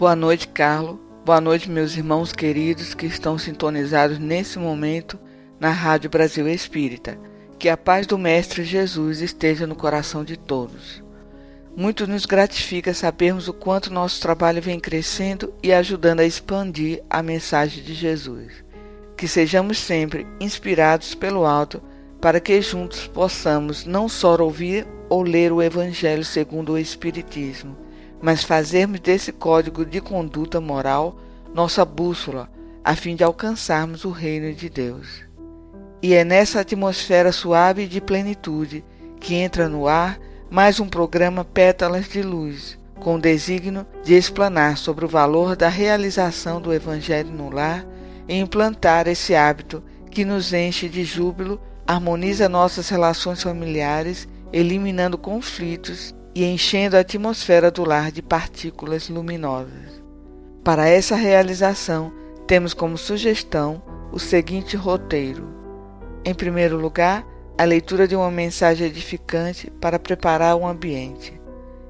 Boa noite, Carlos. Boa noite, meus irmãos queridos que estão sintonizados nesse momento na Rádio Brasil Espírita. Que a paz do Mestre Jesus esteja no coração de todos. Muito nos gratifica sabermos o quanto nosso trabalho vem crescendo e ajudando a expandir a mensagem de Jesus. Que sejamos sempre inspirados pelo alto para que juntos possamos não só ouvir ou ler o Evangelho segundo o Espiritismo, mas fazermos desse código de conduta moral nossa bússola, a fim de alcançarmos o reino de Deus. E é nessa atmosfera suave de plenitude que entra no ar mais um programa Pétalas de Luz, com o desígnio de explanar sobre o valor da realização do Evangelho no lar e implantar esse hábito que nos enche de júbilo, harmoniza nossas relações familiares, eliminando conflitos e enchendo a atmosfera do lar de partículas luminosas. Para essa realização, temos como sugestão o seguinte roteiro: em primeiro lugar, a leitura de uma mensagem edificante para preparar o ambiente.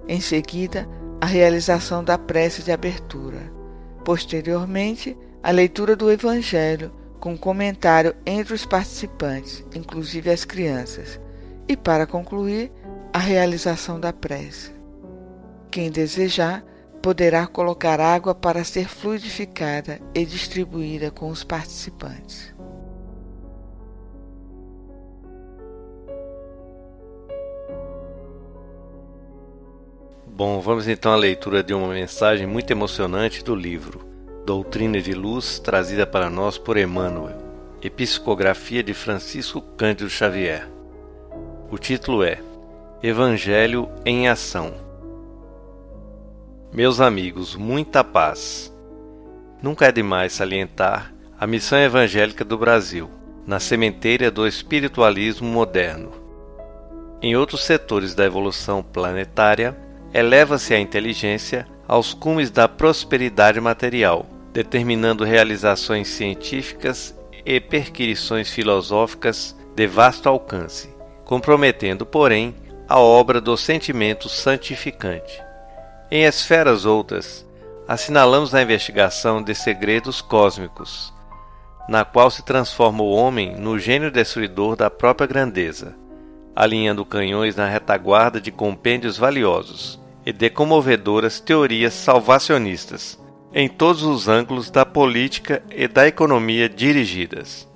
Em seguida, a realização da prece de abertura. Posteriormente, a leitura do Evangelho com comentário entre os participantes, inclusive as crianças. E para concluir, a realização da prece. Quem desejar poderá colocar água para ser fluidificada e distribuída com os participantes. Bom, vamos então à leitura de uma mensagem muito emocionante do livro Doutrina de Luz, trazida para nós por Emmanuel, Episcografia de Francisco Cândido Xavier. O título é Evangelho em Ação. Meus amigos, muita paz. Nunca é demais salientar a missão evangélica do Brasil, na sementeira do espiritualismo moderno. Em outros setores da evolução planetária, eleva-se a inteligência aos cumes da prosperidade material, determinando realizações científicas e perquirições filosóficas de vasto alcance, comprometendo, porém, a obra do sentimento santificante. Em esferas outras, assinalamos a investigação de segredos cósmicos, na qual se transforma o homem no gênio destruidor da própria grandeza, alinhando canhões na retaguarda de compêndios valiosos e de comovedoras teorias salvacionistas, em todos os ângulos da política e da economia dirigidas.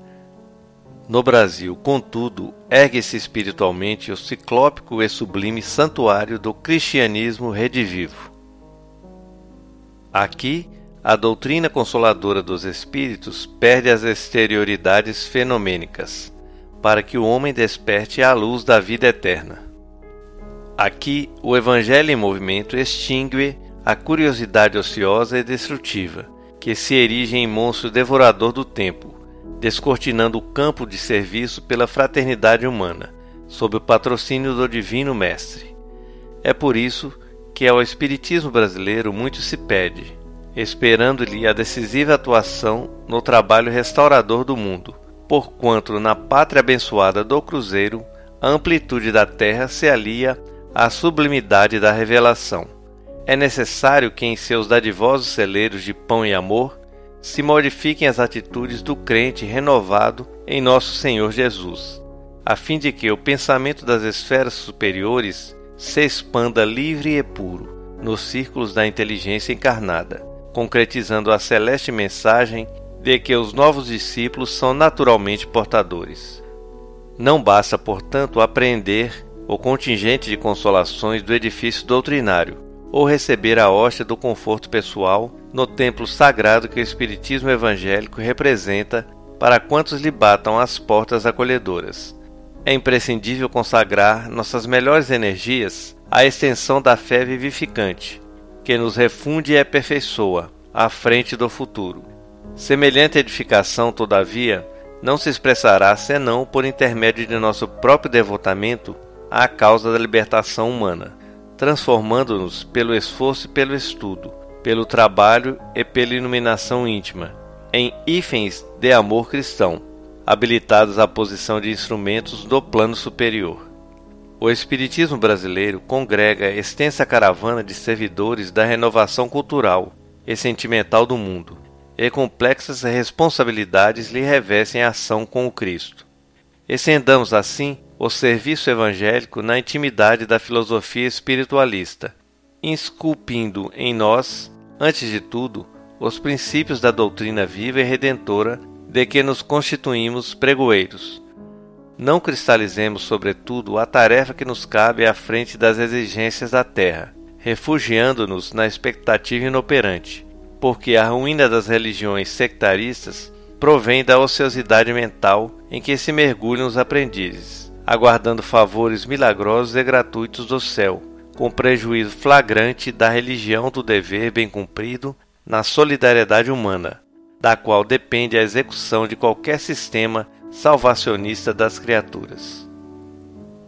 No Brasil, contudo, ergue-se espiritualmente o ciclópico e sublime santuário do cristianismo redivivo. Aqui, a doutrina consoladora dos espíritos perde as exterioridades fenomênicas, para que o homem desperte à luz da vida eterna. Aqui, o Evangelho em movimento extingue a curiosidade ociosa e destrutiva, que se erige em monstro devorador do tempo, descortinando o campo de serviço pela fraternidade humana, sob o patrocínio do Divino Mestre. É por isso que ao Espiritismo brasileiro muito se pede, esperando-lhe a decisiva atuação no trabalho restaurador do mundo, porquanto na pátria abençoada do Cruzeiro a amplitude da terra se alia à sublimidade da revelação. É necessário que em seus dadivosos celeiros de pão e amor se modifiquem as atitudes do crente renovado em nosso Senhor Jesus, a fim de que o pensamento das esferas superiores se expanda livre e puro nos círculos da inteligência encarnada, concretizando a celeste mensagem de que os novos discípulos são naturalmente portadores. Não basta, portanto, apreender o contingente de consolações do edifício doutrinário ou receber a hóstia do conforto pessoal no templo sagrado que o Espiritismo evangélico representa para quantos lhe batam as portas acolhedoras. é imprescindível consagrar nossas melhores energias à extensão da fé vivificante, que nos refunde e aperfeiçoa à frente do futuro. Semelhante edificação, todavia, não se expressará senão por intermédio de nosso próprio devotamento à causa da libertação humana, transformando-nos pelo esforço e pelo estudo, pelo trabalho e pela iluminação íntima, em hífens de amor cristão, habilitados à posição de instrumentos do plano superior. O Espiritismo brasileiro congrega extensa caravana de servidores da renovação cultural e sentimental do mundo, e complexas responsabilidades lhe revestem a ação com o Cristo. Estendamos assim o serviço evangélico na intimidade da filosofia espiritualista, esculpindo em nós, antes de tudo, os princípios da doutrina viva e redentora de que nos constituímos pregoeiros. Não cristalizemos, sobretudo, a tarefa que nos cabe à frente das exigências da terra, refugiando-nos na expectativa inoperante, porque a ruína das religiões sectaristas provém da ociosidade mental em que se mergulham os aprendizes, aguardando favores milagrosos e gratuitos do céu, com prejuízo flagrante da religião do dever bem cumprido na solidariedade humana, da qual depende a execução de qualquer sistema salvacionista das criaturas.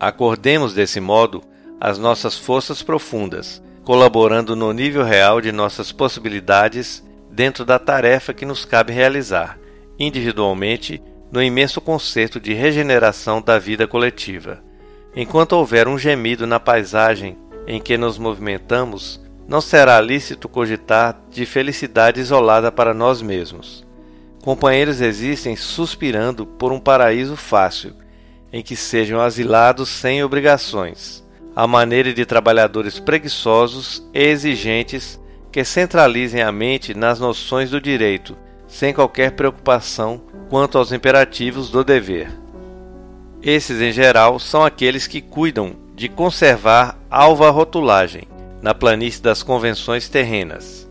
Acordemos desse modo as nossas forças profundas, colaborando no nível real de nossas possibilidades dentro da tarefa que nos cabe realizar, individualmente, no imenso concerto de regeneração da vida coletiva. Enquanto houver um gemido na paisagem em que nos movimentamos, não será lícito cogitar de felicidade isolada para nós mesmos. Companheiros existem suspirando por um paraíso fácil, em que sejam asilados sem obrigações à maneira de trabalhadores preguiçosos e exigentes que centralizem a mente nas noções do direito, sem qualquer preocupação quanto aos imperativos do dever. Esses, em geral, são aqueles que cuidam de conservar alva rotulagem na planície das convenções terrenas,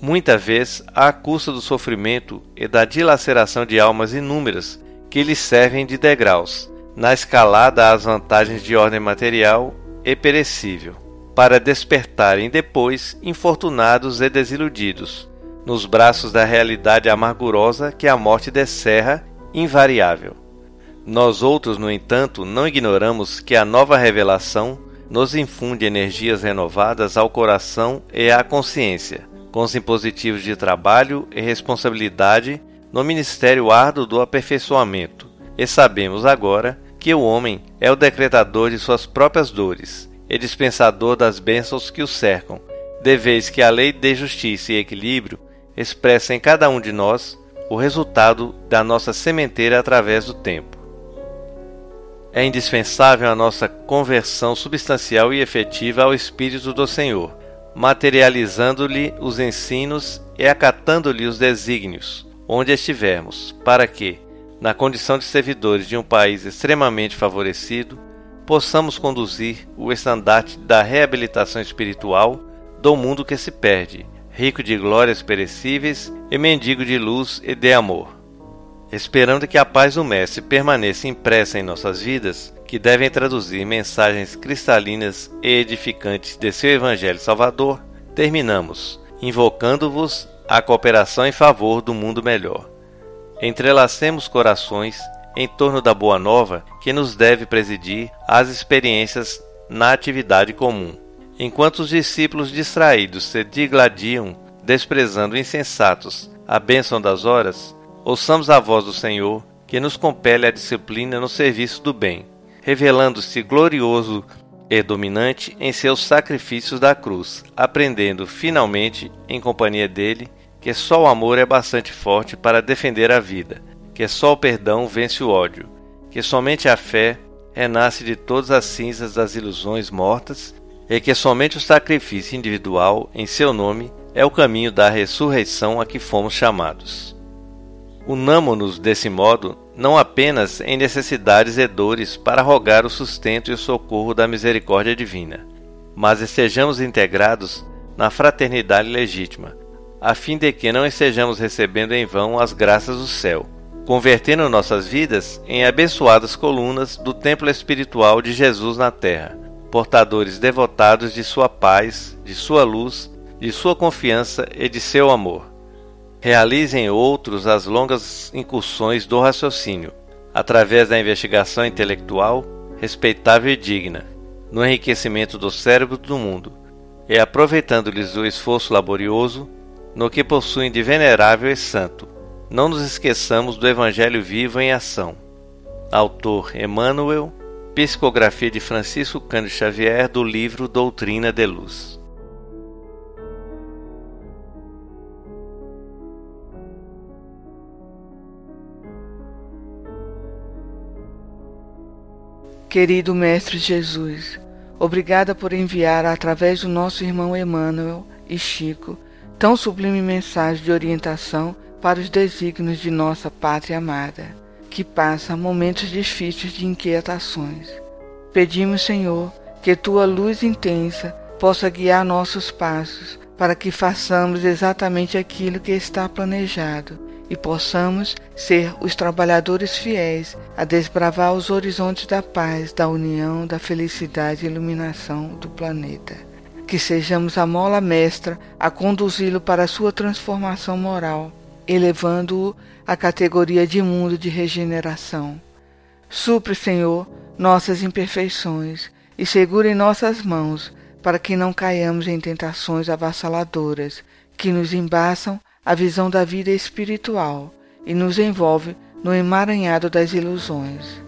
muita vez à custa do sofrimento e da dilaceração de almas inúmeras que lhes servem de degraus, na escalada às vantagens de ordem material e perecível, para despertarem depois infortunados e desiludidos, nos braços da realidade amargurosa que a morte descerra, invariável. Nós outros, no entanto, não ignoramos que a nova revelação nos infunde energias renovadas ao coração e à consciência, com os impositivos de trabalho e responsabilidade no ministério árduo do aperfeiçoamento. E sabemos agora que o homem é o decretador de suas próprias dores e dispensador das bênçãos que o cercam, de vez que a lei de justiça e equilíbrio expressa em cada um de nós o resultado da nossa sementeira através do tempo. É indispensável a nossa conversão substancial e efetiva ao Espírito do Senhor, materializando-lhe os ensinos e acatando-lhe os desígnios, onde estivermos, para que, na condição de servidores de um país extremamente favorecido, possamos conduzir o estandarte da reabilitação espiritual do mundo que se perde, rico de glórias perecíveis e mendigo de luz e de amor. Esperando que a paz do Mestre permaneça impressa em nossas vidas, que devem traduzir mensagens cristalinas e edificantes de seu Evangelho Salvador, terminamos invocando-vos a cooperação em favor do mundo melhor entrelacemos corações em torno da Boa Nova que nos deve presidir às experiências na atividade comum. Enquanto os discípulos distraídos se digladiam, desprezando insensatos a bênção das horas, ouçamos a voz do Senhor que nos compele à disciplina no serviço do bem, revelando-se glorioso e dominante em seus sacrifícios da cruz, aprendendo finalmente, em companhia dele, que só o amor é bastante forte para defender a vida, que só o perdão vence o ódio, que somente a fé renasce de todas as cinzas das ilusões mortas e que somente o sacrifício individual em seu nome é o caminho da ressurreição a que fomos chamados. Unamo-nos desse modo não apenas em necessidades e dores para rogar o sustento e o socorro da misericórdia divina, mas estejamos integrados na fraternidade legítima, a fim de que não estejamos recebendo em vão as graças do céu, convertendo nossas vidas em abençoadas colunas do templo espiritual de Jesus na terra, portadores devotados de sua paz, de sua luz, de sua confiança e de seu amor. Realizem outros as longas incursões do raciocínio, através da investigação intelectual respeitável e digna, no enriquecimento do cérebro do mundo, e aproveitando-lhes o esforço laborioso no que possuem de venerável e santo. Não nos esqueçamos do Evangelho vivo em ação. Autor Emmanuel, psicografia de Francisco Cândido Xavier do livro Doutrina de Luz. Querido Mestre Jesus, obrigada por enviar através do nosso irmão Emmanuel e Chico tão sublime mensagem de orientação para os desígnios de nossa pátria amada, que passa momentos difíceis de inquietações. Pedimos, Senhor, que tua luz intensa possa guiar nossos passos para que façamos exatamente aquilo que está planejado e possamos ser os trabalhadores fiéis a desbravar os horizontes da paz, da união, da felicidade e iluminação do planeta. Que sejamos a mola mestra a conduzi-lo para a sua transformação moral, elevando-o à categoria de mundo de regeneração. Supre, Senhor, nossas imperfeições e segure em nossas mãos para que não caiamos em tentações avassaladoras que nos embaçam a visão da vida espiritual e nos envolve no emaranhado das ilusões.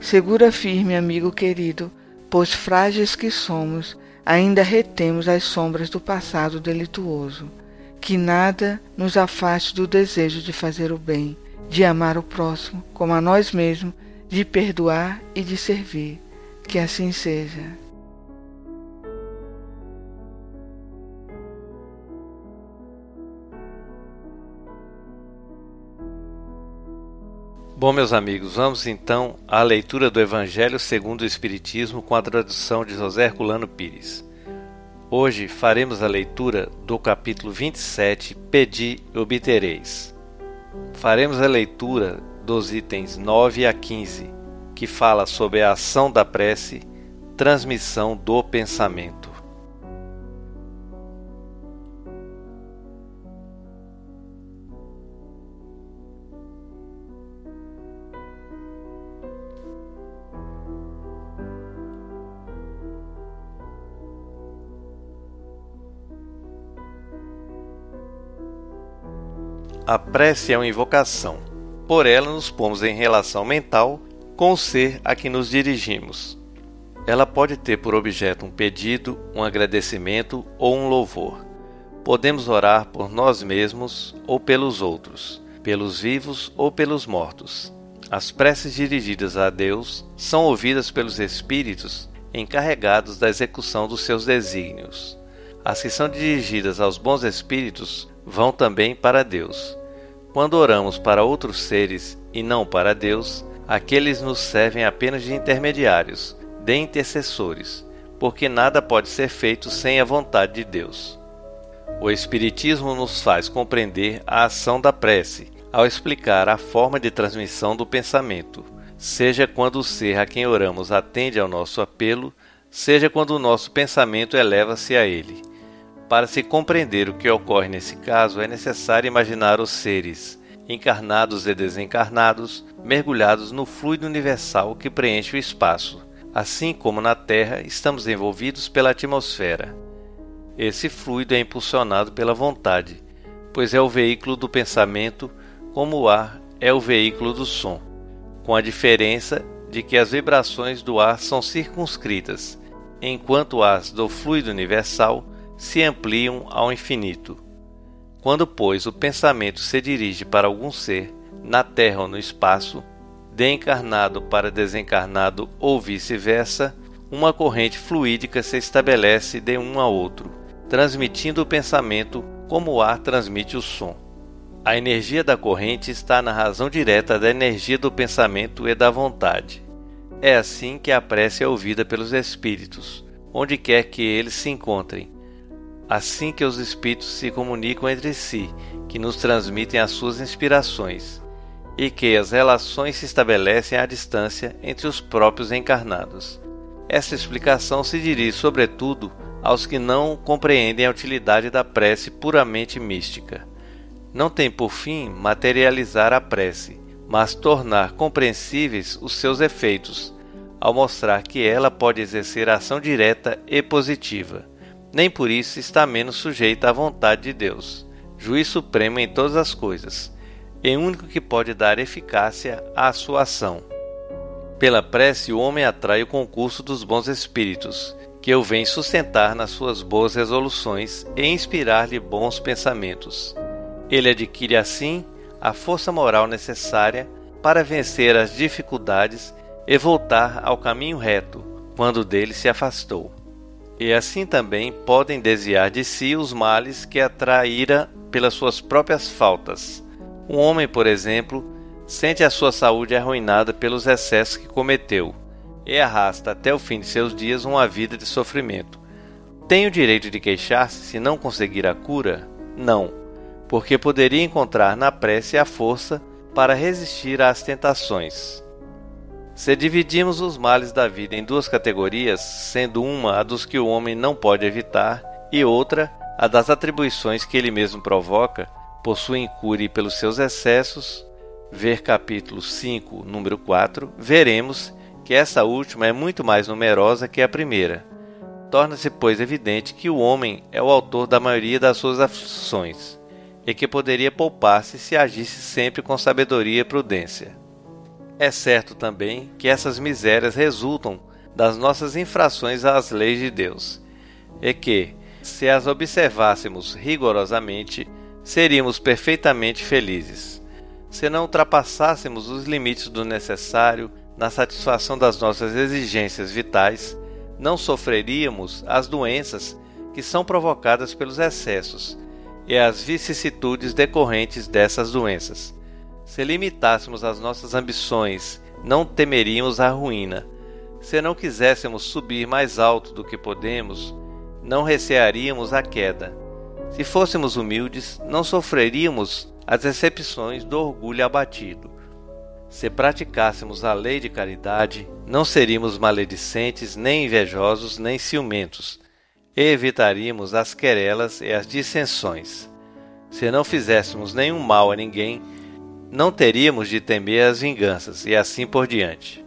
Segura firme, amigo querido, pois frágeis que somos, ainda retemos as sombras do passado delituoso. Que nada nos afaste do desejo de fazer o bem, de amar o próximo como a nós mesmos, de perdoar e de servir. Que assim seja. Bom, meus amigos, vamos então à leitura do Evangelho segundo o Espiritismo com a tradução de José Herculano Pires. Hoje faremos a leitura do capítulo 27, Pedi e obtereis. Faremos a leitura dos itens 9 a 15, que fala sobre a ação da prece, transmissão do pensamento. A prece é uma invocação. Por ela nos pomos em relação mental com o ser a que nos dirigimos. Ela pode ter por objeto um pedido, um agradecimento ou um louvor. Podemos orar por nós mesmos ou pelos outros, pelos vivos ou pelos mortos. As preces dirigidas a Deus são ouvidas pelos espíritos encarregados da execução dos seus desígnios. As que são dirigidas aos bons espíritos vão também para Deus. Quando oramos para outros seres e não para Deus, aqueles nos servem apenas de intermediários, de intercessores, porque nada pode ser feito sem a vontade de Deus. O Espiritismo nos faz compreender a ação da prece ao explicar a forma de transmissão do pensamento, seja quando o ser a quem oramos atende ao nosso apelo, seja quando o nosso pensamento eleva-se a ele. Para se compreender o que ocorre nesse caso, é necessário imaginar os seres, encarnados e desencarnados, mergulhados no fluido universal que preenche o espaço. Assim como na Terra, estamos envolvidos pela atmosfera. Esse fluido é impulsionado pela vontade, pois é o veículo do pensamento, como o ar é o veículo do som, com a diferença de que as vibrações do ar são circunscritas, enquanto as do fluido universal se ampliam ao infinito. Quando, pois, o pensamento se dirige para algum ser, na Terra ou no espaço, de encarnado para desencarnado ou vice-versa, uma corrente fluídica se estabelece de um a outro, transmitindo o pensamento como o ar transmite o som. A energia da corrente está na razão direta da energia do pensamento e da vontade. É assim que a prece é ouvida pelos espíritos, onde quer que eles se encontrem, assim que os espíritos se comunicam entre si, que nos transmitem as suas inspirações. e que as relações se estabelecem à distância entre os próprios encarnados. Essa explicação se dirige, sobretudo, aos que não compreendem a utilidade da prece puramente mística. Não tem por fim materializar a prece, mas tornar compreensíveis os seus efeitos, ao mostrar que ela pode exercer ação direta e positiva. Nem por isso está menos sujeita à vontade de Deus, juiz supremo em todas as coisas, e único que pode dar eficácia à sua ação. Pela prece, o homem atrai o concurso dos bons espíritos, que o vem sustentar nas suas boas resoluções e inspirar-lhe bons pensamentos. Ele adquire assim a força moral necessária para vencer as dificuldades e voltar ao caminho reto quando dele se afastou. E assim também podem desviar de si os males que atraíra pelas suas próprias faltas. Um homem, por exemplo, sente a sua saúde arruinada pelos excessos que cometeu e arrasta até o fim de seus dias uma vida de sofrimento. Tem o direito de queixar-se se não conseguir a cura? Não, porque poderia encontrar na prece a força para resistir às tentações. Se dividimos os males da vida em duas categorias, sendo uma a dos que o homem não pode evitar e outra a das atribuições que ele mesmo provoca, sua incúria pelos seus excessos, ver capítulo 5, número 4, veremos que essa última é muito mais numerosa que a primeira. Torna-se, pois, evidente que o homem é o autor da maioria das suas aflições, e que poderia poupar-se se agisse sempre com sabedoria e prudência. É certo também que essas misérias resultam das nossas infrações às leis de Deus, e que, se as observássemos rigorosamente, seríamos perfeitamente felizes. Se não ultrapassássemos os limites do necessário na satisfação das nossas exigências vitais, não sofreríamos as doenças que são provocadas pelos excessos e as vicissitudes decorrentes dessas doenças. Se limitássemos as nossas ambições, não temeríamos a ruína. Se não quiséssemos subir mais alto do que podemos, não recearíamos a queda. Se fôssemos humildes, não sofreríamos as decepções do orgulho abatido. Se praticássemos a lei de caridade, não seríamos maledicentes, nem invejosos, nem ciumentos, e evitaríamos as querelas e as dissensões. Se não fizéssemos nenhum mal a ninguém, não teríamos de temer as vinganças, e assim por diante.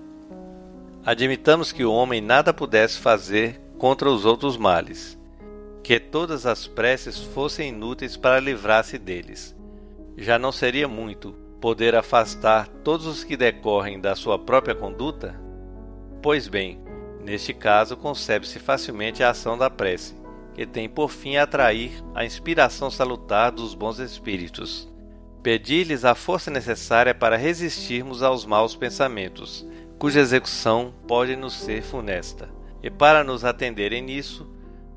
Admitamos que o homem nada pudesse fazer contra os outros males, que todas as preces fossem inúteis para livrar-se deles. Já não seria muito poder afastar todos os que decorrem da sua própria conduta? Pois bem, neste caso concebe-se facilmente a ação da prece, que tem por fim atrair a inspiração salutar dos bons espíritos. Pedir-lhes a força necessária para resistirmos aos maus pensamentos, cuja execução pode nos ser funesta. E para nos atenderem nisso,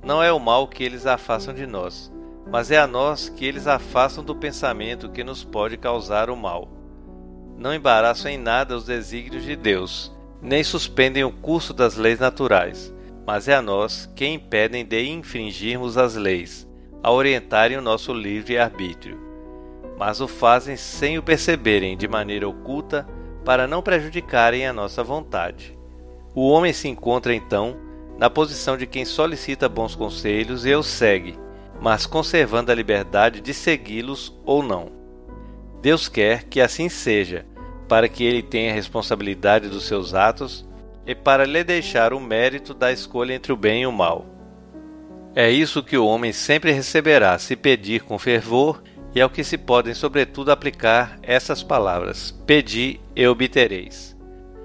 não é o mal que eles afastam de nós, mas é a nós que eles afastam do pensamento que nos pode causar o mal. Não embaraçam em nada os desígnios de Deus, nem suspendem o curso das leis naturais, mas é a nós que impedem de infringirmos as leis, a orientarem o nosso livre arbítrio. Mas o fazem sem o perceberem de maneira oculta para não prejudicarem a nossa vontade. O homem se encontra então na posição de quem solicita bons conselhos e os segue, mas conservando a liberdade de segui-los ou não. Deus quer que assim seja, para que ele tenha responsabilidade dos seus atos e para lhe deixar o mérito da escolha entre o bem e o mal. É isso que o homem sempre receberá se pedir com fervor, e ao que se podem, sobretudo, aplicar essas palavras: Pedi e obtereis.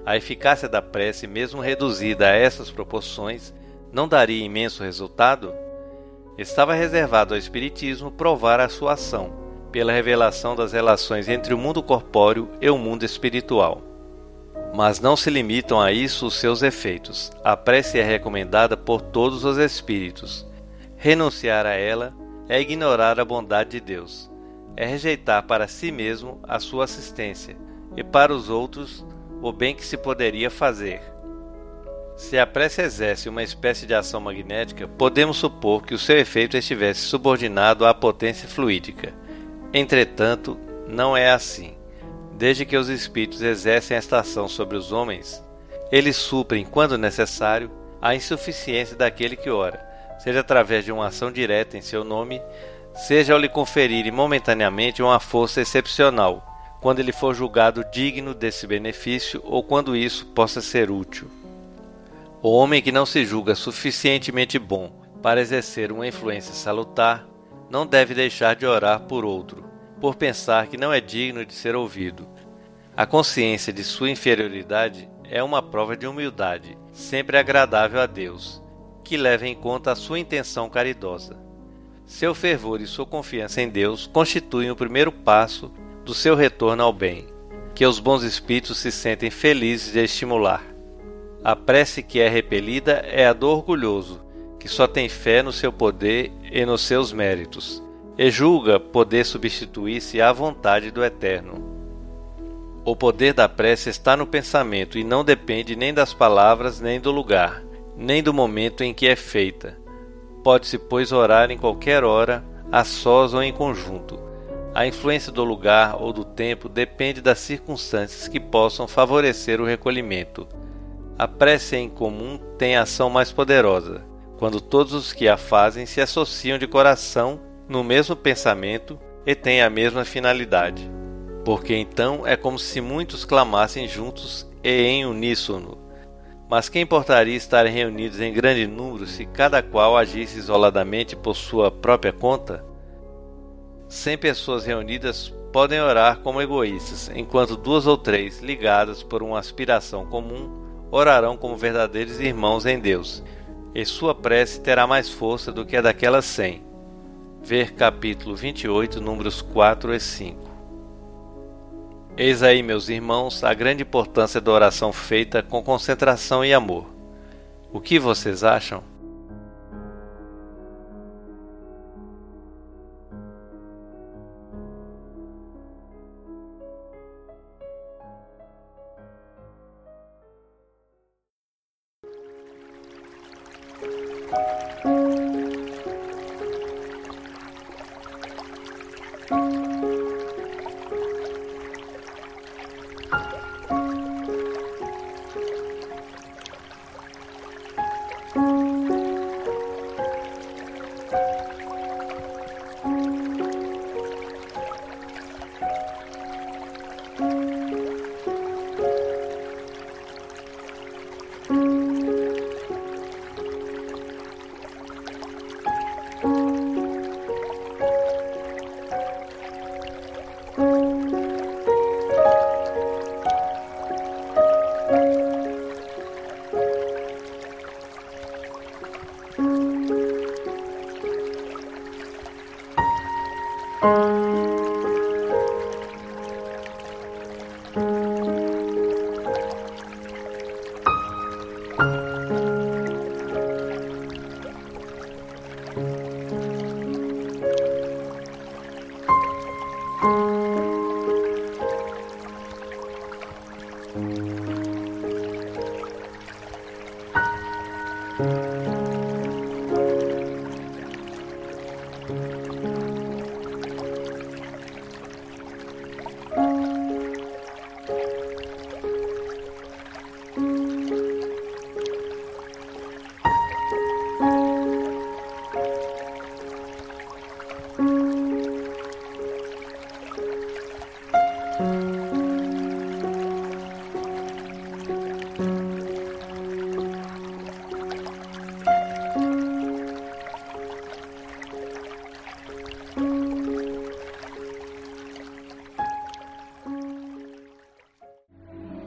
A eficácia da prece, mesmo reduzida a essas proporções, não daria imenso resultado? estava reservado ao Espiritismo provar a sua ação, pela revelação das relações entre o mundo corpóreo e o mundo espiritual. Mas não se limitam a isso os seus efeitos. A prece é recomendada por todos os espíritos. Renunciar a ela é ignorar a bondade de Deus, é rejeitar para si mesmo a sua assistência e para os outros o bem que se poderia fazer. Se a prece exerce uma espécie de ação magnética, podemos supor que o seu efeito estivesse subordinado à potência fluídica. Entretanto, não é assim. desde que os espíritos exercem esta ação sobre os homens, eles suprem, quando necessário, a insuficiência daquele que ora, seja através de uma ação direta em seu nome, seja ao lhe conferirem momentaneamente uma força excepcional, quando ele for julgado digno desse benefício ou quando isso possa ser útil. O homem que não se julga suficientemente bom para exercer uma influência salutar não deve deixar de orar por outro, por pensar que não é digno de ser ouvido. A consciência de sua inferioridade é uma prova de humildade, sempre agradável a Deus, que leva em conta a sua intenção caridosa. Seu fervor e sua confiança em Deus constituem o primeiro passo do seu retorno ao bem, que os bons espíritos se sentem felizes de estimular. A prece que é repelida é a do orgulhoso, que só tem fé no seu poder e nos seus méritos, e julga poder substituir-se à vontade do Eterno. O poder da prece está no pensamento e não depende nem das palavras, nem do lugar, nem do momento em que é feita. Pode-se, pois, orar em qualquer hora, a sós ou em conjunto. A influência do lugar ou do tempo depende das circunstâncias que possam favorecer o recolhimento. A prece em comum tem ação mais poderosa quando todos os que a fazem se associam de coração no mesmo pensamento e têm a mesma finalidade. Porque então é como se muitos clamassem juntos e em uníssono. Mas quem importaria estar reunidos em grande número se cada qual agisse isoladamente por sua própria conta? Cem pessoas reunidas podem orar como egoístas, enquanto duas ou três, ligadas por uma aspiração comum, orarão como verdadeiros irmãos em Deus e sua prece terá mais força do que a daquelas cem. Ver capítulo 28, números 4 e 5. Eis aí, meus irmãos, a grande importância da oração feita com concentração e amor. O que vocês acham?